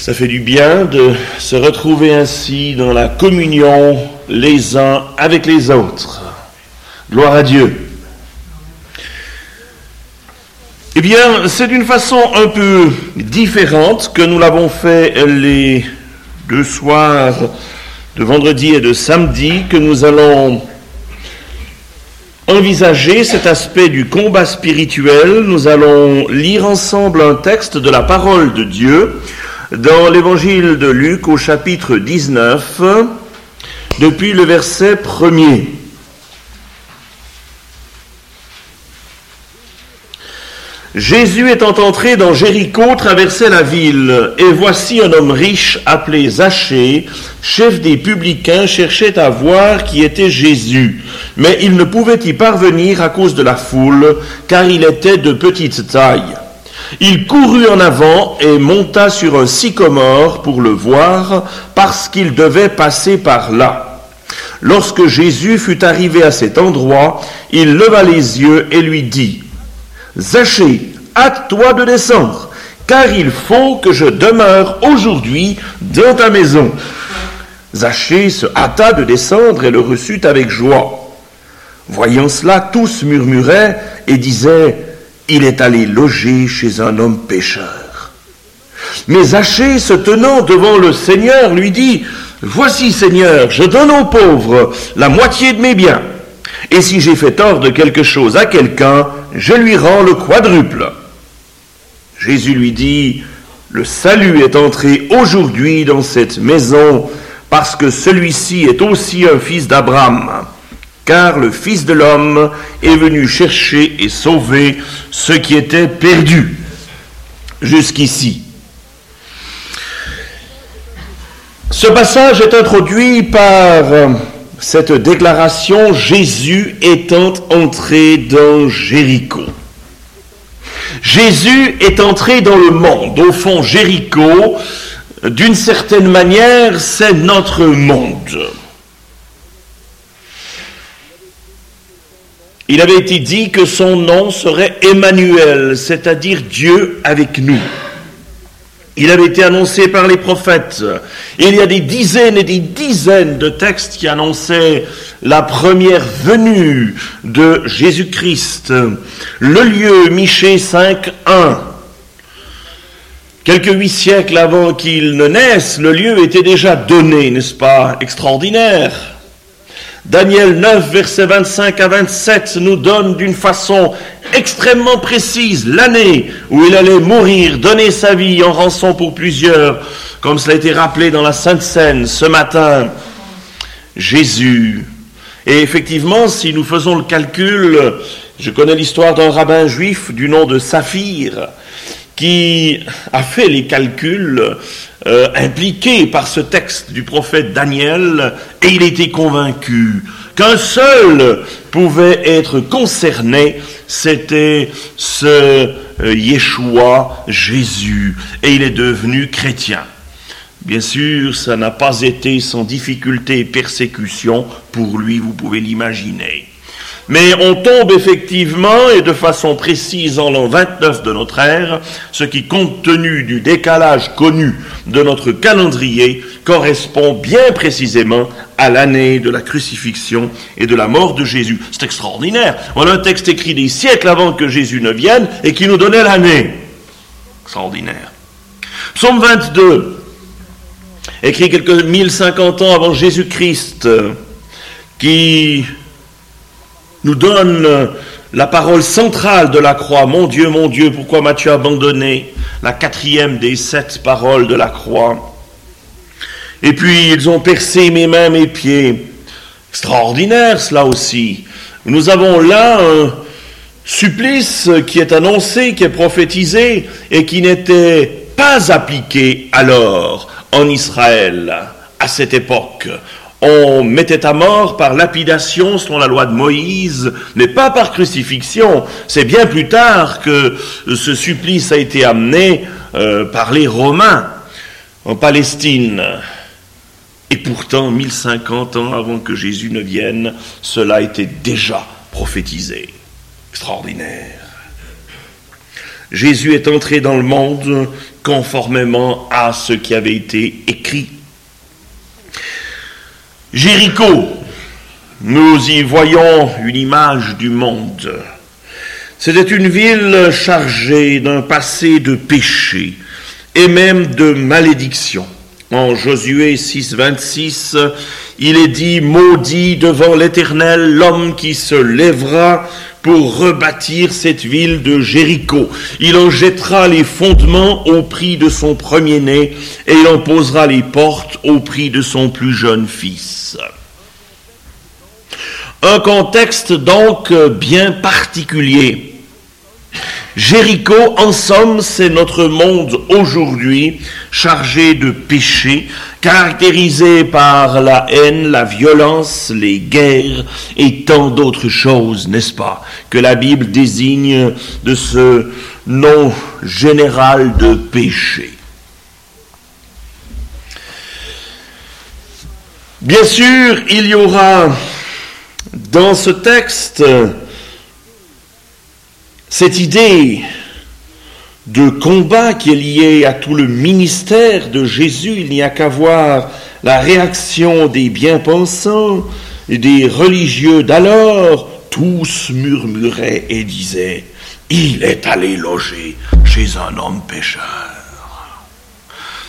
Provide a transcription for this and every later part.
Ça fait du bien de se retrouver ainsi dans la communion les uns avec les autres. Gloire à Dieu. Eh bien, c'est d'une façon un peu différente que nous l'avons fait les deux soirs de vendredi et de samedi que nous allons envisager cet aspect du combat spirituel. Nous allons lire ensemble un texte de la parole de Dieu dans l'évangile de Luc au chapitre 19, depuis le verset 1er. Jésus étant entré dans Jéricho traversait la ville, et voici un homme riche appelé Zachée, chef des publicains, cherchait à voir qui était Jésus, mais il ne pouvait y parvenir à cause de la foule, car il était de petite taille. Il courut en avant et monta sur un sycomore pour le voir, parce qu'il devait passer par là. Lorsque Jésus fut arrivé à cet endroit, il leva les yeux et lui dit, Zachée, hâte-toi de descendre, car il faut que je demeure aujourd'hui dans ta maison. Zachée se hâta de descendre et le reçut avec joie. Voyant cela, tous murmuraient et disaient, il est allé loger chez un homme pécheur. Mais Zachée, se tenant devant le Seigneur, lui dit, Voici Seigneur, je donne aux pauvres la moitié de mes biens. Et si j'ai fait tort de quelque chose à quelqu'un, je lui rends le quadruple. Jésus lui dit, le salut est entré aujourd'hui dans cette maison parce que celui-ci est aussi un fils d'Abraham, car le Fils de l'homme est venu chercher et sauver ce qui était perdu jusqu'ici. Ce passage est introduit par cette déclaration Jésus étant entré dans Jéricho. Jésus est entré dans le monde. Au fond, Jéricho, d'une certaine manière, c'est notre monde. Il avait été dit que son nom serait Emmanuel, c'est-à-dire Dieu avec nous. Il avait été annoncé par les prophètes. il y a des dizaines et des dizaines de textes qui annonçaient la première venue de Jésus-Christ. Le lieu, Michée 5, 1. Quelques huit siècles avant qu'il ne naisse, le lieu était déjà donné, n'est-ce pas Extraordinaire. Daniel 9, versets 25 à 27 nous donne d'une façon extrêmement précise l'année où il allait mourir, donner sa vie en rançon pour plusieurs, comme cela a été rappelé dans la Sainte Seine ce matin. Jésus. Et effectivement, si nous faisons le calcul, je connais l'histoire d'un rabbin juif du nom de Saphir, qui a fait les calculs euh, impliqué par ce texte du prophète Daniel, et il était convaincu qu'un seul pouvait être concerné, c'était ce euh, Yeshua, Jésus, et il est devenu chrétien. Bien sûr, ça n'a pas été sans difficulté et persécution pour lui, vous pouvez l'imaginer. Mais on tombe effectivement, et de façon précise, en l'an 29 de notre ère, ce qui, compte tenu du décalage connu de notre calendrier, correspond bien précisément à l'année de la crucifixion et de la mort de Jésus. C'est extraordinaire. Voilà un texte écrit des siècles avant que Jésus ne vienne et qui nous donnait l'année. Extraordinaire. Psaume 22, écrit quelques 1050 ans avant Jésus-Christ, qui nous donne la parole centrale de la croix. Mon Dieu, mon Dieu, pourquoi m'as-tu abandonné? La quatrième des sept paroles de la croix. Et puis ils ont percé mes mains, mes pieds. Extraordinaire cela aussi. Nous avons là un supplice qui est annoncé, qui est prophétisé et qui n'était pas appliqué alors en Israël à cette époque on mettait à mort par lapidation selon la loi de Moïse, mais pas par crucifixion. C'est bien plus tard que ce supplice a été amené euh, par les Romains en Palestine. Et pourtant, 1050 ans avant que Jésus ne vienne, cela était déjà prophétisé. Extraordinaire. Jésus est entré dans le monde conformément à ce qui avait été écrit. Jéricho, nous y voyons une image du monde. C'était une ville chargée d'un passé de péché et même de malédiction. En Josué 6, 26, il est dit, maudit devant l'Éternel l'homme qui se lèvera pour rebâtir cette ville de Jéricho. Il en jettera les fondements au prix de son premier-né et il en posera les portes au prix de son plus jeune fils. Un contexte donc bien particulier Jéricho, en somme, c'est notre monde aujourd'hui chargé de péché, caractérisé par la haine, la violence, les guerres et tant d'autres choses, n'est-ce pas, que la Bible désigne de ce nom général de péché. Bien sûr, il y aura dans ce texte cette idée de combat qui est liée à tout le ministère de Jésus, il n'y a qu'à voir la réaction des bien-pensants et des religieux d'alors, tous murmuraient et disaient, il est allé loger chez un homme pécheur.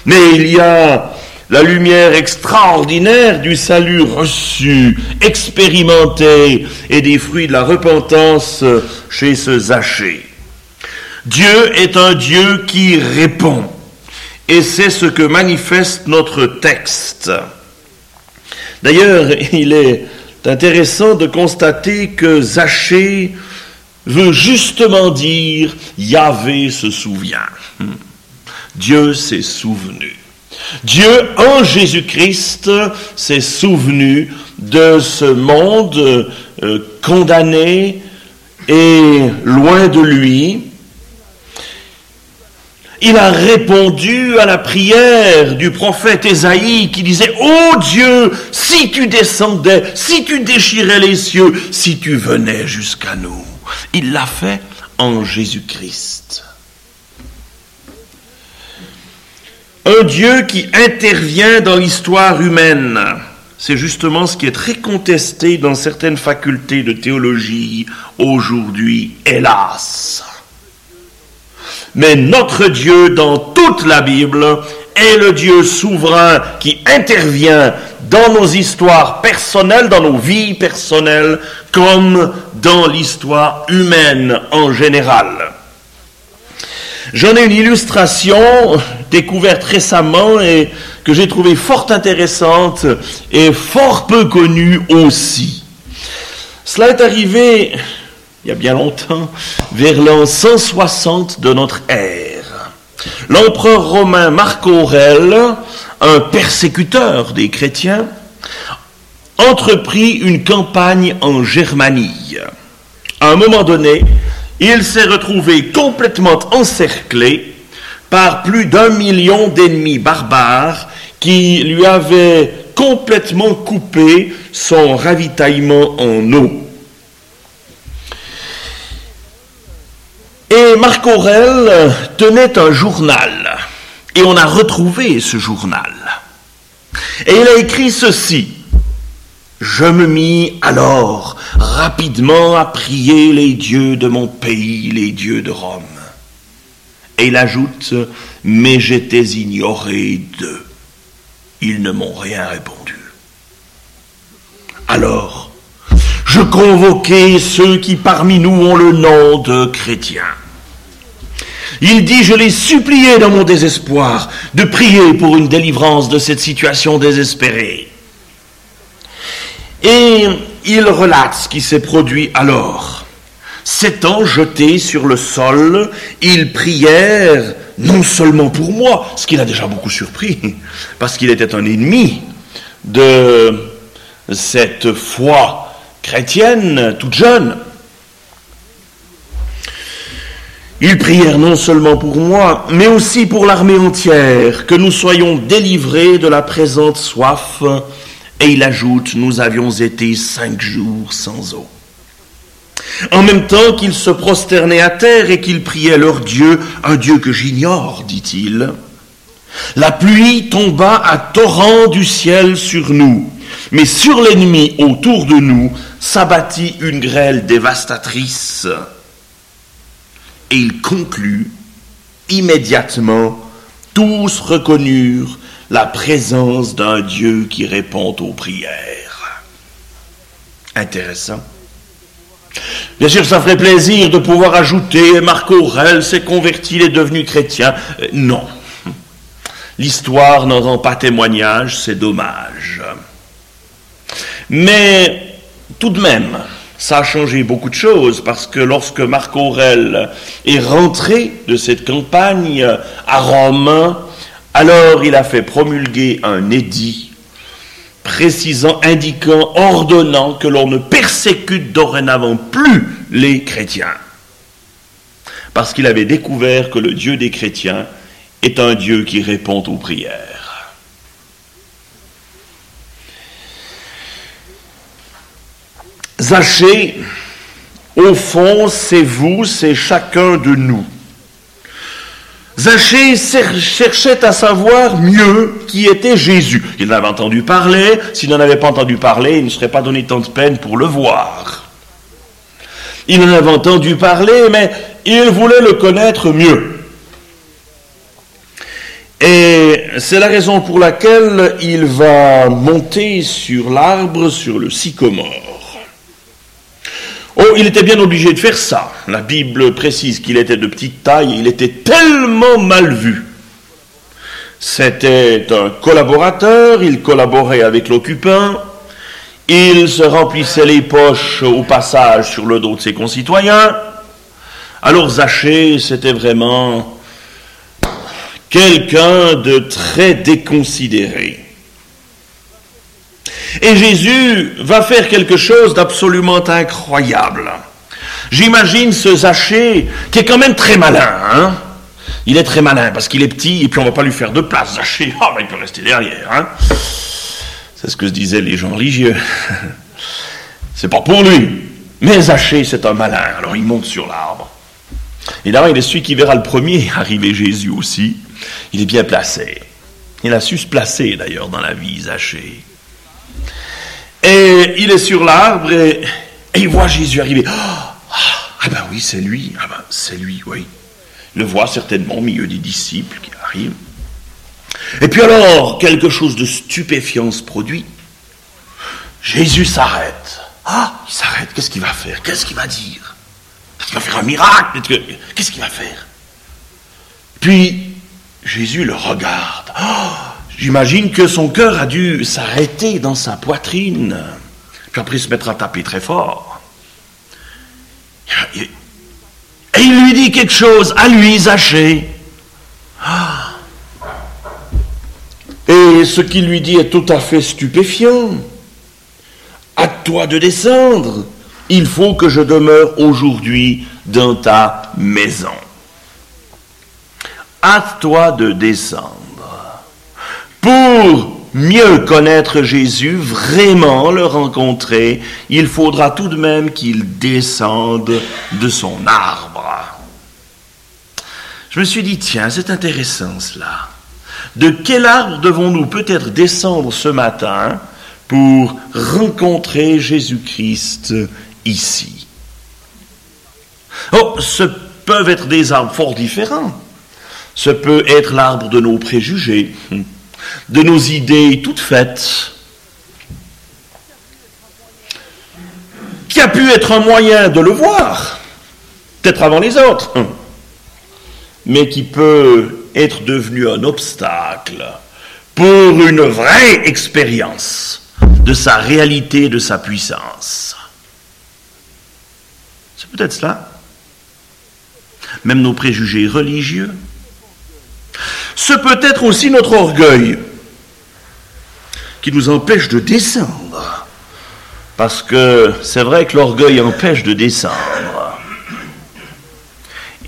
Mais il y a la lumière extraordinaire du salut reçu, expérimenté, et des fruits de la repentance chez ce Zachée. Dieu est un Dieu qui répond, et c'est ce que manifeste notre texte. D'ailleurs, il est intéressant de constater que Zachée veut justement dire Yahvé se souvient. Dieu s'est souvenu. Dieu, en Jésus-Christ, s'est souvenu de ce monde euh, condamné et loin de lui. Il a répondu à la prière du prophète Ésaïe qui disait, Oh Dieu, si tu descendais, si tu déchirais les cieux, si tu venais jusqu'à nous. Il l'a fait en Jésus-Christ. Un Dieu qui intervient dans l'histoire humaine. C'est justement ce qui est très contesté dans certaines facultés de théologie aujourd'hui, hélas. Mais notre Dieu, dans toute la Bible, est le Dieu souverain qui intervient dans nos histoires personnelles, dans nos vies personnelles, comme dans l'histoire humaine en général. J'en ai une illustration découverte récemment et que j'ai trouvée fort intéressante et fort peu connue aussi. Cela est arrivé il y a bien longtemps, vers l'an 160 de notre ère. L'empereur romain Marc Aurèle, un persécuteur des chrétiens, entreprit une campagne en Germanie. À un moment donné, il s'est retrouvé complètement encerclé par plus d'un million d'ennemis barbares qui lui avaient complètement coupé son ravitaillement en eau. Et Marc Aurel tenait un journal, et on a retrouvé ce journal. Et il a écrit ceci. Je me mis alors rapidement à prier les dieux de mon pays, les dieux de Rome. Et il ajoute, mais j'étais ignoré d'eux. Ils ne m'ont rien répondu. Alors, je convoquai ceux qui parmi nous ont le nom de chrétiens. Il dit, je les suppliais dans mon désespoir de prier pour une délivrance de cette situation désespérée. Et il relate ce qui s'est produit alors. S'étant jetés sur le sol, ils prièrent non seulement pour moi, ce qui l'a déjà beaucoup surpris, parce qu'il était un ennemi de cette foi chrétienne toute jeune. Ils prièrent non seulement pour moi, mais aussi pour l'armée entière, que nous soyons délivrés de la présente soif et il ajoute, nous avions été cinq jours sans eau. En même temps qu'ils se prosternaient à terre et qu'ils priaient leur Dieu, un Dieu que j'ignore, dit-il, la pluie tomba à torrent du ciel sur nous, mais sur l'ennemi autour de nous s'abattit une grêle dévastatrice. Et il conclut immédiatement, tous reconnurent la présence d'un Dieu qui répond aux prières. Intéressant. Bien sûr, ça ferait plaisir de pouvoir ajouter Marc Aurel s'est converti, il est devenu chrétien. Euh, non. L'histoire n'en rend pas témoignage, c'est dommage. Mais tout de même, ça a changé beaucoup de choses parce que lorsque Marc Aurel est rentré de cette campagne à Rome, alors il a fait promulguer un édit précisant, indiquant, ordonnant que l'on ne persécute dorénavant plus les chrétiens. Parce qu'il avait découvert que le Dieu des chrétiens est un Dieu qui répond aux prières. Zachée, au fond, c'est vous, c'est chacun de nous. Zachée cherchait à savoir mieux qui était Jésus. Il en avait entendu parler. S'il n'en avait pas entendu parler, il ne serait pas donné tant de peine pour le voir. Il en avait entendu parler, mais il voulait le connaître mieux. Et c'est la raison pour laquelle il va monter sur l'arbre, sur le sycomore. Oh, il était bien obligé de faire ça. La Bible précise qu'il était de petite taille il était tellement mal vu. C'était un collaborateur, il collaborait avec l'occupant, il se remplissait les poches au passage sur le dos de ses concitoyens. Alors Zachée, c'était vraiment quelqu'un de très déconsidéré. Et Jésus va faire quelque chose d'absolument incroyable. J'imagine ce Zachée, qui est quand même très malin, hein il est très malin parce qu'il est petit et puis on va pas lui faire de place. Zachée, oh, il peut rester derrière. Hein c'est ce que se disaient les gens religieux. c'est pas pour lui. Mais Zachée, c'est un malin. Alors il monte sur l'arbre. Et d'abord, il est celui qui verra le premier arriver Jésus aussi. Il est bien placé. Il a su se placer d'ailleurs dans la vie, Zachée. Et il est sur l'arbre et, il voit Jésus arriver. Ah, ah ben oui, c'est lui. Ah ben c'est lui, oui. Il le voit certainement au milieu des disciples qui arrivent. Et puis alors, quelque chose de stupéfiant se produit. Jésus s'arrête. Ah, il s'arrête. Qu'est-ce qu'il va faire? Qu'est-ce qu'il va dire? Est-ce qu'il va faire un miracle? Qu'est-ce qu'il va faire? Puis, Jésus le regarde. Ah, j'imagine que son cœur a dû s'arrêter dans sa poitrine. Puis après, se mettra à taper très fort. Et il lui dit quelque chose à lui, Zachée. Ah, et ce qu'il lui dit est tout à fait stupéfiant. À toi de descendre. Il faut que je demeure aujourd'hui dans ta maison. À toi de descendre. Pour mieux connaître Jésus, vraiment le rencontrer, il faudra tout de même qu'il descende de son arbre. Je me suis dit, tiens, c'est intéressant cela. De quel arbre devons-nous peut-être descendre ce matin pour rencontrer Jésus-Christ ici? Oh, ce peuvent être des arbres fort différents. Ce peut être l'arbre de nos préjugés, de nos idées toutes faites, qui a pu être un moyen de le voir, peut-être avant les autres, mais qui peut être devenu un obstacle pour une vraie expérience de sa réalité, de sa puissance. C'est peut-être cela. Même nos préjugés religieux. Ce peut être aussi notre orgueil qui nous empêche de descendre. Parce que c'est vrai que l'orgueil empêche de descendre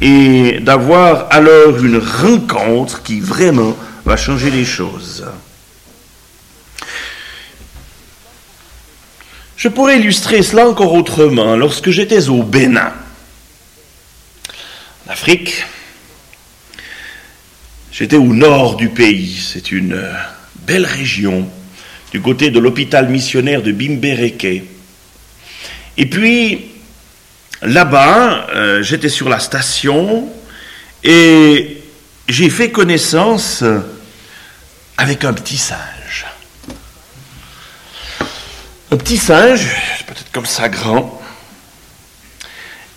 et d'avoir alors une rencontre qui vraiment va changer les choses. Je pourrais illustrer cela encore autrement. Lorsque j'étais au Bénin, en Afrique, j'étais au nord du pays. C'est une euh, belle région, du côté de l'hôpital missionnaire de Bimbereke. Et puis, là-bas, euh, j'étais sur la station et j'ai fait connaissance avec un petit singe. Un petit singe, peut-être comme ça grand.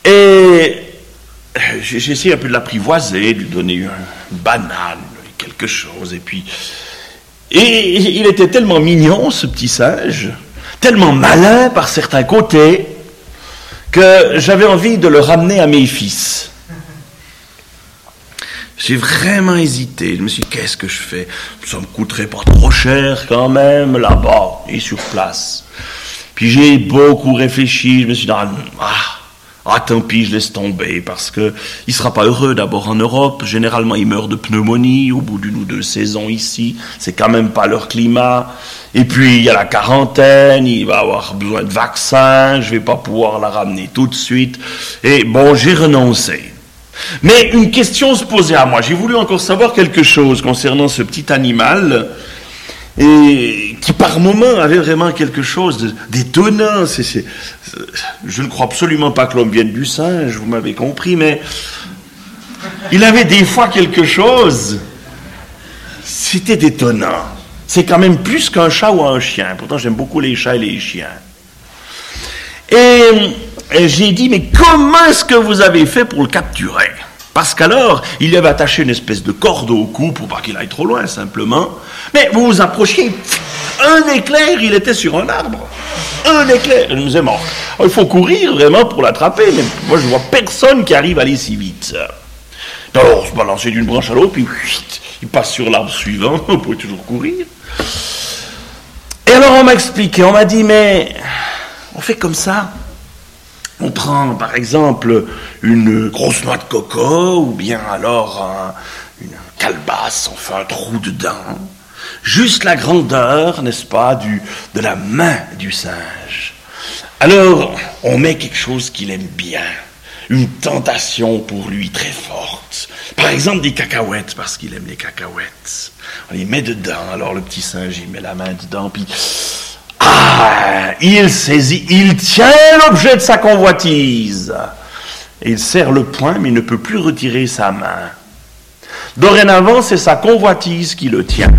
Et j'ai essayé un peu de l'apprivoiser, de lui donner une banane, quelque chose. Et puis, et il était tellement mignon, ce petit singe, tellement malin par certains côtés, que j'avais envie de le ramener à mes fils. J'ai vraiment hésité. Je me suis dit, qu'est-ce que je fais? Ça me coûterait pas trop cher quand même, là-bas et sur place. Puis j'ai beaucoup réfléchi. Je me suis dit, ah, ah, tant pis, je laisse tomber, parce que il sera pas heureux d'abord en Europe. Généralement, il meurt de pneumonie au bout d'une ou deux saisons ici. C'est quand même pas leur climat. Et puis, il y a la quarantaine, il va avoir besoin de vaccins, je vais pas pouvoir la ramener tout de suite. Et bon, j'ai renoncé. Mais une question se posait à moi. J'ai voulu encore savoir quelque chose concernant ce petit animal et qui par moment avait vraiment quelque chose d'étonnant. je ne crois absolument pas que l'homme vienne du singe, vous m'avez compris, mais il avait des fois quelque chose. C'était étonnant. C'est quand même plus qu'un chat ou un chien. Pourtant, j'aime beaucoup les chats et les chiens. Et j'ai dit, mais comment est-ce que vous avez fait pour le capturer? Parce qu'alors, il y avait attaché une espèce de corde au cou pour pas qu'il aille trop loin, simplement. Mais vous vous approchiez, un éclair, il était sur un arbre. Un éclair, il nous est mort. il faut courir vraiment pour l'attraper, mais moi je vois personne qui arrive à aller si vite. Alors, on se balancer d'une branche à l'autre, puis il passe sur l'arbre suivant, on peut toujours courir. Et alors on m'a expliqué, on m'a dit, mais on fait comme ça. On prend par exemple une grosse noix de coco ou bien alors une calebasse, on fait un trou dedans, juste la grandeur, n'est-ce pas, de la main du singe. Alors on met quelque chose qu'il aime bien, une tentation pour lui très forte. Par exemple des cacahuètes, parce qu'il aime les cacahuètes. On les met dedans, alors le petit singe il met la main dedans, puis ah, il saisit, il tient l'objet de sa convoitise. Il serre le poing, mais il ne peut plus retirer sa main. Dorénavant, c'est sa convoitise qui le tient.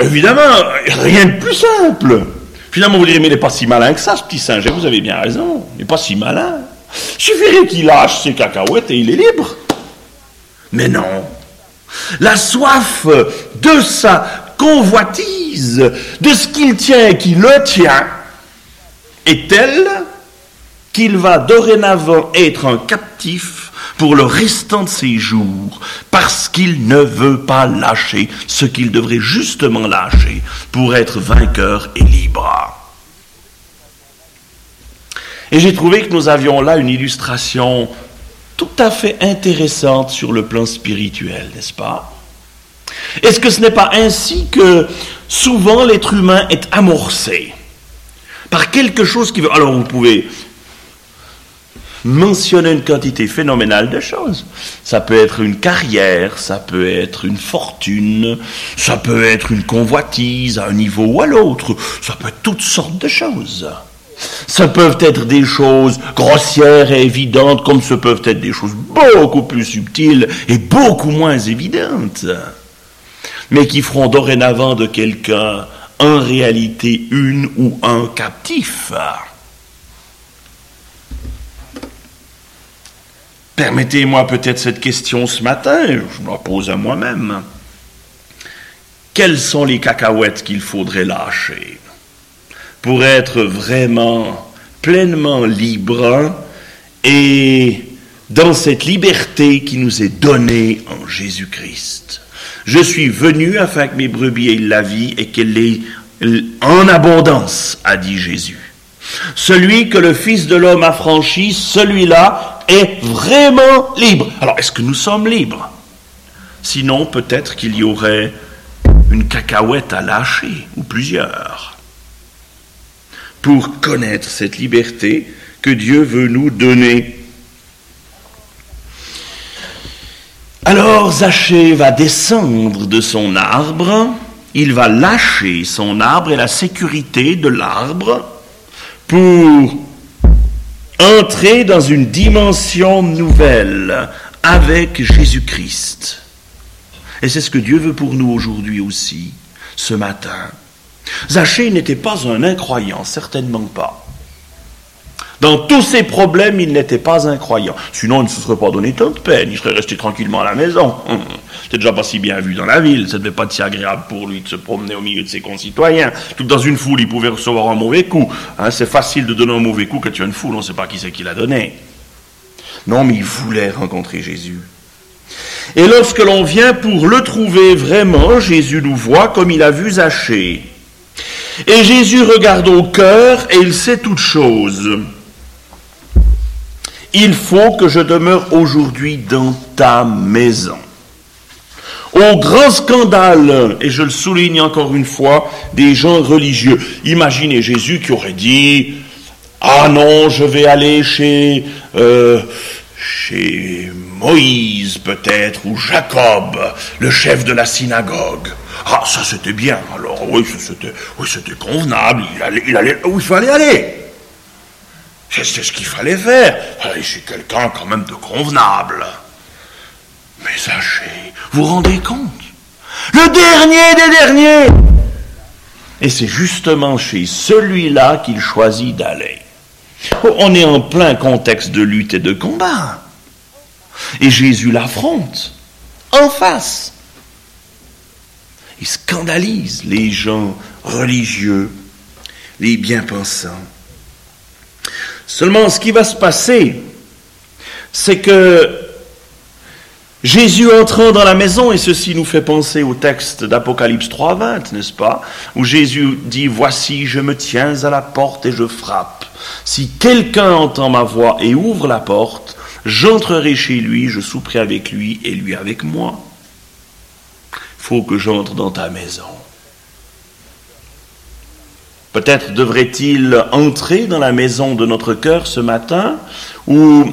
Évidemment, rien de plus simple. Finalement, vous direz, mais il n'est pas si malin que ça, ce petit singe. Vous avez bien raison. Il n'est pas si malin. Il suffirait qu'il lâche ses cacahuètes et il est libre. Mais non. La soif de sa convoitise, de ce qu'il tient et qui le tient, est telle qu'il va dorénavant être un captif pour le restant de ses jours, parce qu'il ne veut pas lâcher ce qu'il devrait justement lâcher pour être vainqueur et libre. Et j'ai trouvé que nous avions là une illustration tout à fait intéressante sur le plan spirituel, n'est-ce pas? Est-ce que ce n'est pas ainsi que souvent l'être humain est amorcé par quelque chose qui veut... Alors vous pouvez mentionner une quantité phénoménale de choses. Ça peut être une carrière, ça peut être une fortune, ça peut être une convoitise à un niveau ou à l'autre, ça peut être toutes sortes de choses. Ça peuvent être des choses grossières et évidentes, comme ce peuvent être des choses beaucoup plus subtiles et beaucoup moins évidentes, mais qui feront dorénavant de quelqu'un en réalité une ou un captif. Permettez-moi peut-être cette question ce matin, je me la pose à moi-même. Quelles sont les cacahuètes qu'il faudrait lâcher pour être vraiment pleinement libre et dans cette liberté qui nous est donnée en Jésus-Christ? Je suis venu afin que mes brebis aient la vie et qu'elle l'ait en abondance, a dit Jésus. Celui que le Fils de l'homme a franchi, celui-là est vraiment libre. Alors, est-ce que nous sommes libres? Sinon, peut-être qu'il y aurait une cacahuète à lâcher, ou plusieurs, pour connaître cette liberté que Dieu veut nous donner. Alors Zachée va descendre de son arbre, il va lâcher son arbre et la sécurité de l'arbre pour entrer dans une dimension nouvelle avec Jésus-Christ. Et c'est ce que Dieu veut pour nous aujourd'hui aussi, ce matin. Zachée n'était pas un incroyant, certainement pas. Dans tous ses problèmes, il n'était pas incroyant. Sinon, il ne se serait pas donné tant de peine. Il serait resté tranquillement à la maison. Hum. C'était déjà pas si bien vu dans la ville. Ça devait pas si agréable pour lui de se promener au milieu de ses concitoyens. Tout dans une foule, il pouvait recevoir un mauvais coup. Hein, c'est facile de donner un mauvais coup quand tu as une foule. On ne sait pas qui c'est qui l'a donné. Non, mais il voulait rencontrer Jésus. Et lorsque l'on vient pour le trouver vraiment, Jésus nous voit comme il a vu Zachée. Et Jésus regarde au cœur et il sait toutes choses. Il faut que je demeure aujourd'hui dans ta maison. Au grand scandale, et je le souligne encore une fois, des gens religieux. Imaginez Jésus qui aurait dit, ah non, je vais aller chez, euh, chez Moïse peut-être, ou Jacob, le chef de la synagogue. Ah, ça c'était bien. Alors oui, c'était, oui, convenable. Il allait, il allait où il fallait aller. C'est ce qu'il fallait faire. Allez chez quelqu'un quand même de convenable. Mais sachez, vous rendez compte? Le dernier des derniers Et c'est justement chez celui-là qu'il choisit d'aller. Oh, on est en plein contexte de lutte et de combat. Et Jésus l'affronte en face. Il scandalise les gens religieux, les bien-pensants. Seulement, ce qui va se passer, c'est que Jésus entrant dans la maison, et ceci nous fait penser au texte d'Apocalypse 3.20, n'est-ce pas Où Jésus dit, Voici, je me tiens à la porte et je frappe. Si quelqu'un entend ma voix et ouvre la porte, j'entrerai chez lui, je souperai avec lui et lui avec moi. Faut que j'entre dans ta maison. Peut-être devrait-il entrer dans la maison de notre cœur ce matin, ou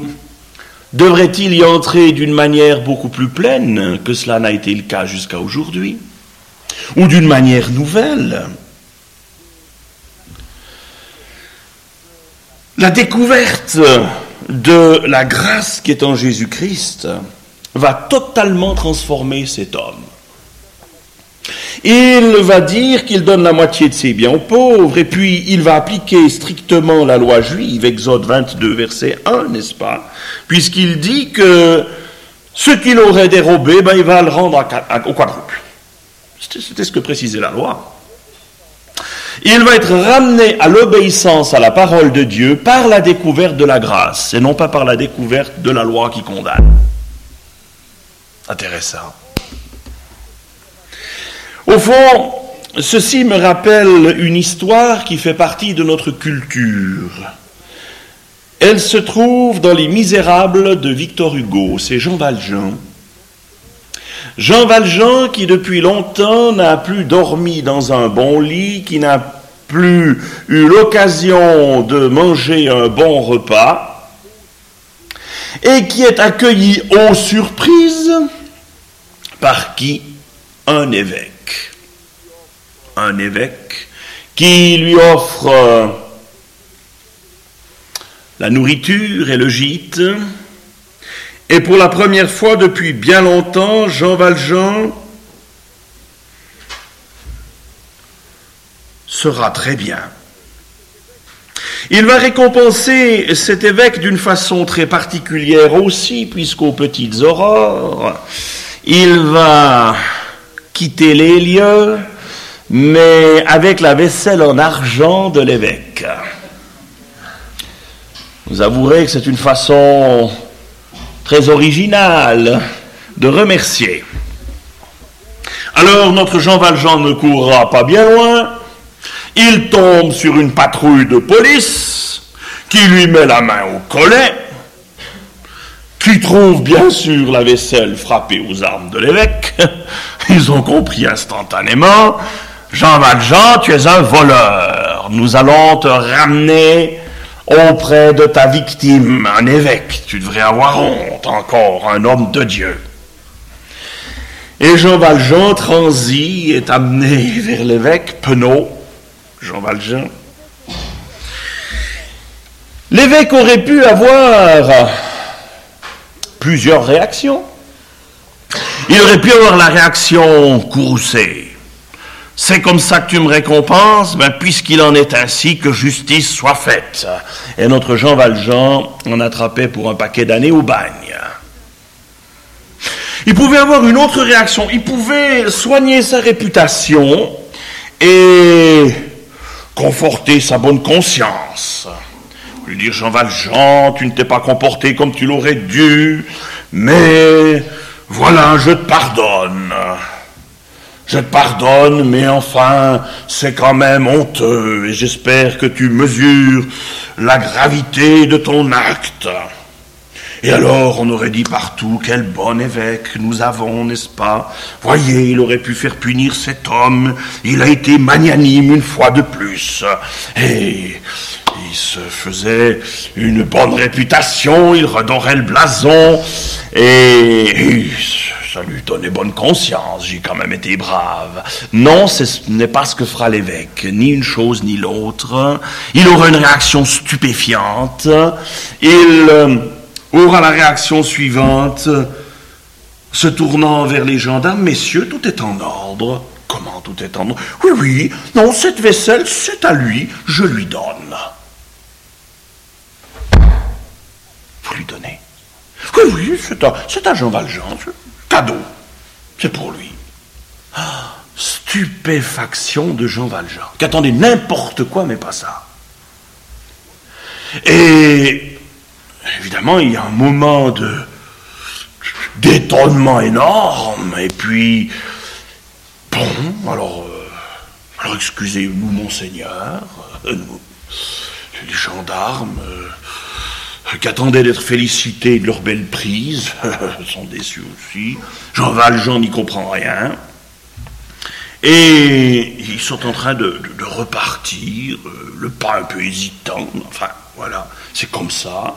devrait-il y entrer d'une manière beaucoup plus pleine que cela n'a été le cas jusqu'à aujourd'hui, ou d'une manière nouvelle? La découverte de la grâce qui est en Jésus-Christ va totalement transformer cet homme. Il va dire qu'il donne la moitié de ses biens aux pauvres, et puis il va appliquer strictement la loi juive, Exode 22, verset 1, n'est-ce pas? Puisqu'il dit que ce qu'il aurait dérobé, ben, il va le rendre au quadruple. C'était ce que précisait la loi. Il va être ramené à l'obéissance à la parole de Dieu par la découverte de la grâce, et non pas par la découverte de la loi qui condamne. Intéressant. Au fond, ceci me rappelle une histoire qui fait partie de notre culture. Elle se trouve dans Les Misérables de Victor Hugo, c'est Jean Valjean. Jean Valjean qui depuis longtemps n'a plus dormi dans un bon lit, qui n'a plus eu l'occasion de manger un bon repas, et qui est accueilli aux surprises par qui? Un évêque un évêque qui lui offre euh, la nourriture et le gîte. Et pour la première fois depuis bien longtemps, Jean Valjean sera très bien. Il va récompenser cet évêque d'une façon très particulière aussi, puisqu'aux petites aurores, il va quitter les lieux, mais avec la vaisselle en argent de l'évêque. Vous avouerez que c'est une façon très originale de remercier. Alors notre Jean Valjean ne courra pas bien loin, il tombe sur une patrouille de police qui lui met la main au collet, qui trouvent bien sûr la vaisselle frappée aux armes de l'évêque. Ils ont compris instantanément, Jean Valjean, tu es un voleur. Nous allons te ramener auprès de ta victime, un évêque. Tu devrais avoir honte encore, un homme de Dieu. Et Jean Valjean transit, est amené vers l'évêque, Penaud, Jean Valjean. L'évêque aurait pu avoir plusieurs réactions. Il aurait pu avoir la réaction courroucée. C'est comme ça que tu me récompenses, ben, puisqu'il en est ainsi, que justice soit faite. Et notre Jean Valjean en attrapait pour un paquet d'années au bagne. Il pouvait avoir une autre réaction. Il pouvait soigner sa réputation et conforter sa bonne conscience. Lui dire, Jean Valjean, tu ne t'es pas comporté comme tu l'aurais dû, mais voilà, je te pardonne. Je pardonne, mais enfin, c'est quand même honteux, et j'espère que tu mesures la gravité de ton acte. Et alors, on aurait dit partout, quel bon évêque nous avons, n'est-ce pas? Voyez, il aurait pu faire punir cet homme, il a été magnanime une fois de plus. Et il se faisait une bonne réputation, il redorait le blason, et ça lui donnait bonne conscience, j'ai quand même été brave. Non, ce n'est pas ce que fera l'évêque, ni une chose ni l'autre. Il aura une réaction stupéfiante. Il euh, aura la réaction suivante, se tournant vers les gendarmes, messieurs, tout est en ordre. Comment tout est en ordre? Oui, oui, non, cette vaisselle, c'est à lui, je lui donne. Vous lui donnez Oui, oui, c'est à, Jean Valjean cadeau. C'est pour lui. Ah, stupéfaction de Jean Valjean, qui attendait n'importe quoi, mais pas ça. Et évidemment, il y a un moment de d'étonnement énorme, et puis, bon, alors, euh, alors excusez-nous, monseigneur, euh, les gendarmes, euh, qui attendaient d'être félicités de leur belle prise, sont déçus aussi. Jean Valjean n'y comprend rien. Et ils sont en train de, repartir, euh, le pas un peu hésitant, enfin voilà, c'est comme ça.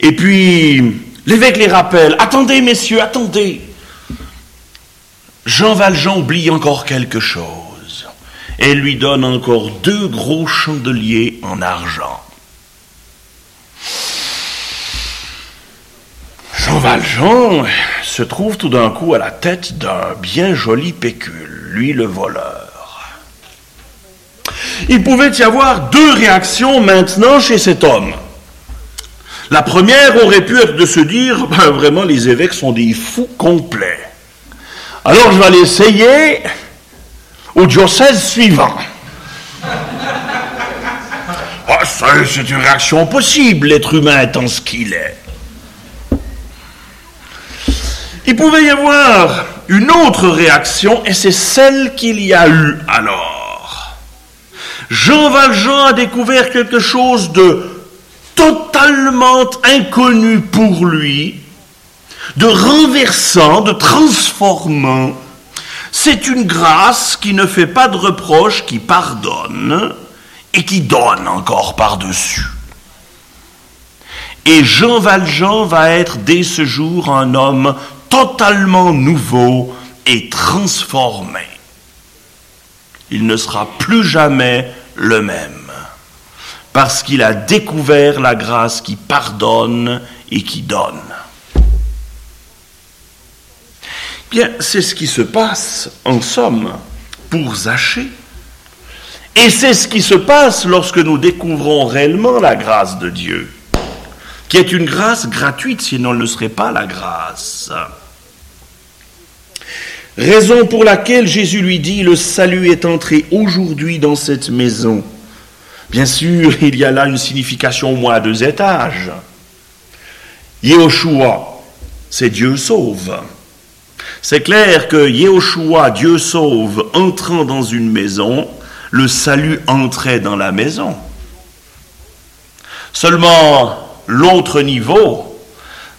Et puis l'évêque les rappelle, attendez messieurs, attendez. Jean Valjean oublie encore quelque chose et lui donne encore deux gros chandeliers en argent. Jean Valjean se trouve tout d'un coup à la tête d'un bien joli pécule, lui le voleur. Il pouvait y avoir deux réactions maintenant chez cet homme. La première aurait pu être de se dire, ben, vraiment les évêques sont des fous complets. Alors je vais l'essayer au diocèse suivant. Ah, c'est une réaction possible, l'être humain étant ce qu'il est. Il pouvait y avoir une autre réaction, et c'est celle qu'il y a eu alors. Jean Valjean a découvert quelque chose de totalement inconnu pour lui, de renversant, de transformant. C'est une grâce qui ne fait pas de reproches, qui pardonne et qui donne encore par-dessus. Et Jean Valjean va être dès ce jour un homme totalement nouveau et transformé. Il ne sera plus jamais le même, parce qu'il a découvert la grâce qui pardonne et qui donne. Bien, c'est ce qui se passe, en somme, pour Zachée. Et c'est ce qui se passe lorsque nous découvrons réellement la grâce de Dieu, qui est une grâce gratuite, sinon elle ne serait pas la grâce. Raison pour laquelle Jésus lui dit, le salut est entré aujourd'hui dans cette maison. Bien sûr, il y a là une signification au moins à deux étages. Yehoshua, c'est Dieu sauve. C'est clair que Yehoshua, Dieu sauve, entrant dans une maison, le salut entrait dans la maison. Seulement, l'autre niveau,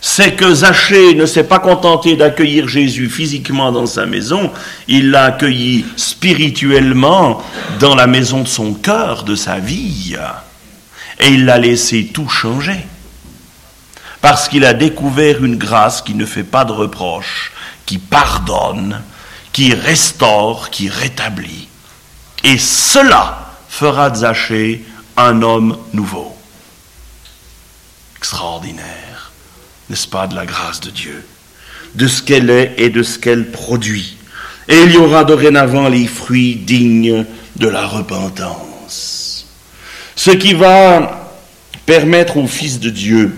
c'est que Zachée ne s'est pas contenté d'accueillir Jésus physiquement dans sa maison, il l'a accueilli spirituellement dans la maison de son cœur, de sa vie. Et il l'a laissé tout changer. Parce qu'il a découvert une grâce qui ne fait pas de reproches, qui pardonne, qui restaure, qui rétablit. Et cela fera de Zachée un homme nouveau. Extraordinaire n'est-ce pas, de la grâce de Dieu, de ce qu'elle est et de ce qu'elle produit. Et il y aura dorénavant les fruits dignes de la repentance. Ce qui va permettre au Fils de Dieu,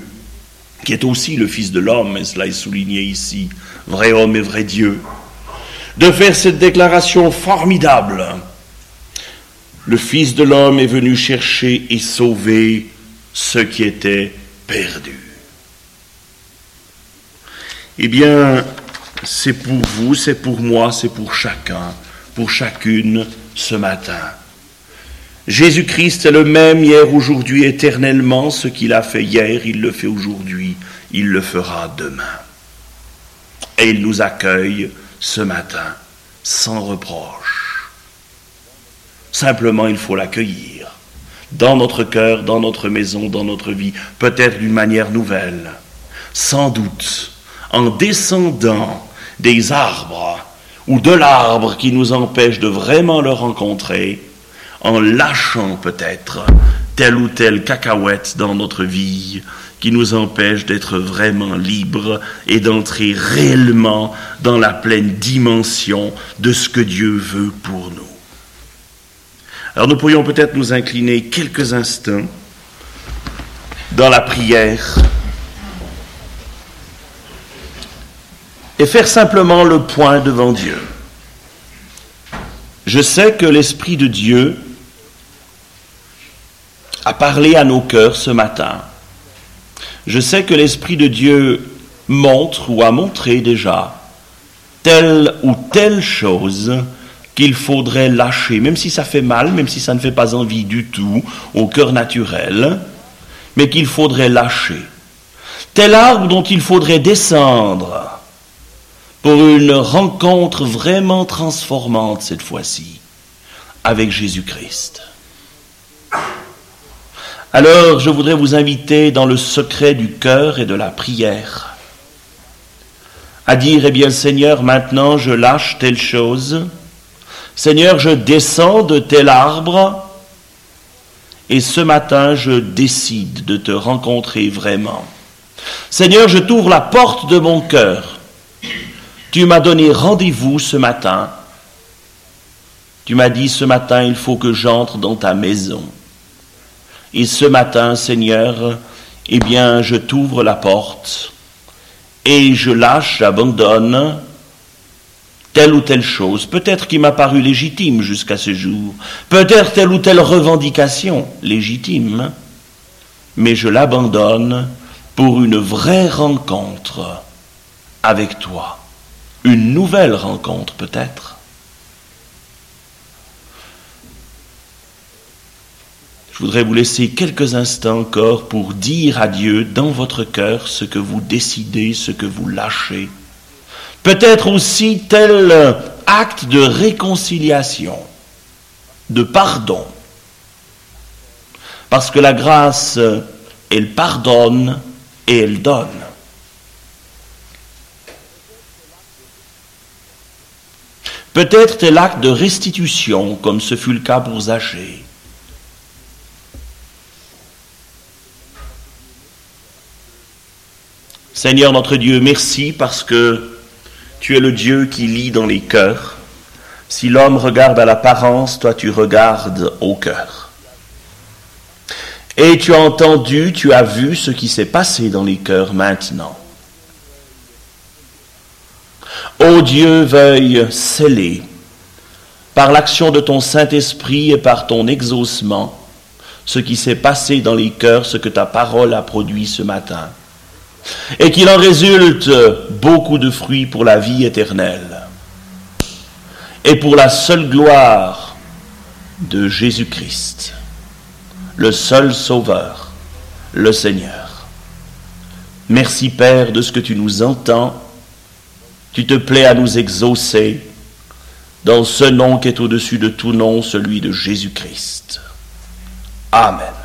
qui est aussi le Fils de l'homme, et cela est souligné ici, vrai homme et vrai Dieu, de faire cette déclaration formidable. Le Fils de l'homme est venu chercher et sauver ce qui était perdu. Eh bien, c'est pour vous, c'est pour moi, c'est pour chacun, pour chacune ce matin. Jésus-Christ est le même hier, aujourd'hui, éternellement. Ce qu'il a fait hier, il le fait aujourd'hui, il le fera demain. Et il nous accueille ce matin sans reproche. Simplement, il faut l'accueillir dans notre cœur, dans notre maison, dans notre vie, peut-être d'une manière nouvelle, sans doute en descendant des arbres ou de l'arbre qui nous empêche de vraiment le rencontrer, en lâchant peut-être telle ou telle cacahuète dans notre vie qui nous empêche d'être vraiment libres et d'entrer réellement dans la pleine dimension de ce que Dieu veut pour nous. Alors nous pourrions peut-être nous incliner quelques instants dans la prière et faire simplement le point devant Dieu. Je sais que l'Esprit de Dieu a parlé à nos cœurs ce matin. Je sais que l'Esprit de Dieu montre ou a montré déjà telle ou telle chose qu'il faudrait lâcher, même si ça fait mal, même si ça ne fait pas envie du tout au cœur naturel, mais qu'il faudrait lâcher. Tel arbre dont il faudrait descendre pour une rencontre vraiment transformante cette fois-ci avec Jésus-Christ. Alors je voudrais vous inviter dans le secret du cœur et de la prière à dire, eh bien Seigneur, maintenant je lâche telle chose, Seigneur, je descends de tel arbre, et ce matin je décide de te rencontrer vraiment. Seigneur, je t'ouvre la porte de mon cœur tu m'as donné rendez-vous ce matin. Tu m'as dit ce matin, il faut que j'entre dans ta maison. Et ce matin, Seigneur, eh bien, je t'ouvre la porte et je lâche, j'abandonne telle ou telle chose, peut-être qui m'a paru légitime jusqu'à ce jour, peut-être telle ou telle revendication légitime, mais je l'abandonne pour une vraie rencontre avec toi une nouvelle rencontre peut-être. Je voudrais vous laisser quelques instants encore pour dire à Dieu dans votre cœur ce que vous décidez, ce que vous lâchez. Peut-être aussi tel acte de réconciliation, de pardon. Parce que la grâce, elle pardonne et elle donne. Peut-être tel acte de restitution, comme ce fut le cas pour Zachée. Seigneur notre Dieu, merci parce que tu es le Dieu qui lit dans les cœurs. Si l'homme regarde à l'apparence, toi tu regardes au cœur. Et tu as entendu, tu as vu ce qui s'est passé dans les cœurs maintenant. Ô Dieu, veuille sceller par l'action de ton Saint-Esprit et par ton exaucement ce qui s'est passé dans les cœurs, ce que ta parole a produit ce matin. Et qu'il en résulte beaucoup de fruits pour la vie éternelle et pour la seule gloire de Jésus-Christ, le seul Sauveur, le Seigneur. Merci Père de ce que tu nous entends. Tu te plais à nous exaucer dans ce nom qui est au-dessus de tout nom, celui de Jésus-Christ. Amen.